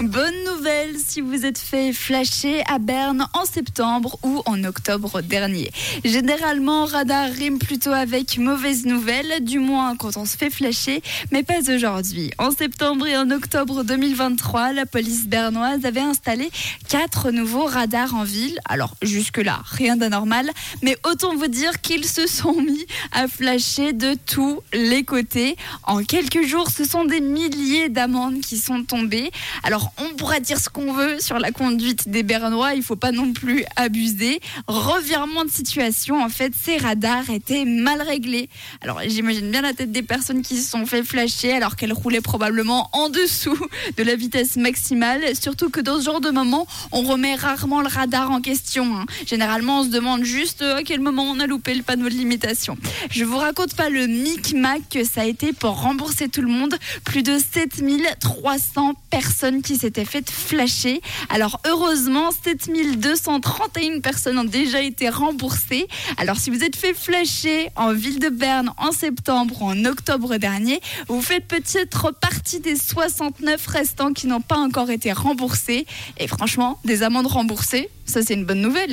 Bonne nouvelle si vous êtes fait flasher à Berne en septembre ou en octobre dernier. Généralement, radar rime plutôt avec mauvaise nouvelle, du moins quand on se fait flasher, mais pas aujourd'hui. En septembre et en octobre 2023, la police bernoise avait installé quatre nouveaux radars en ville. Alors jusque-là, rien d'anormal, mais autant vous dire qu'ils se sont mis à flasher de tous les côtés. En quelques jours, ce sont des milliers d'amendes qui sont tombées. Alors on pourra dire ce qu'on veut sur la conduite des Bernois, il faut pas non plus abuser. Revirement de situation, en fait, ces radars étaient mal réglés. Alors j'imagine bien la tête des personnes qui se sont fait flasher alors qu'elles roulaient probablement en dessous de la vitesse maximale. Surtout que dans ce genre de moment, on remet rarement le radar en question. hein. Généralement, on se demande juste euh, à quel moment on a loupé le panneau de limitation. Je vous raconte pas le micmac que ça a été pour rembourser tout le monde. Plus de 7300 personnes qui s'étaient faites flasher. Alors heureusement, 7231 personnes ont déjà été remboursées. Alors si vous êtes fait flasher en ville de Berne en septembre ou en octobre dernier, vous faites peut-être partie des 69 restants qui n'ont pas encore été remboursés. Et franchement, des amendes remboursées, ça c'est une bonne nouvelle.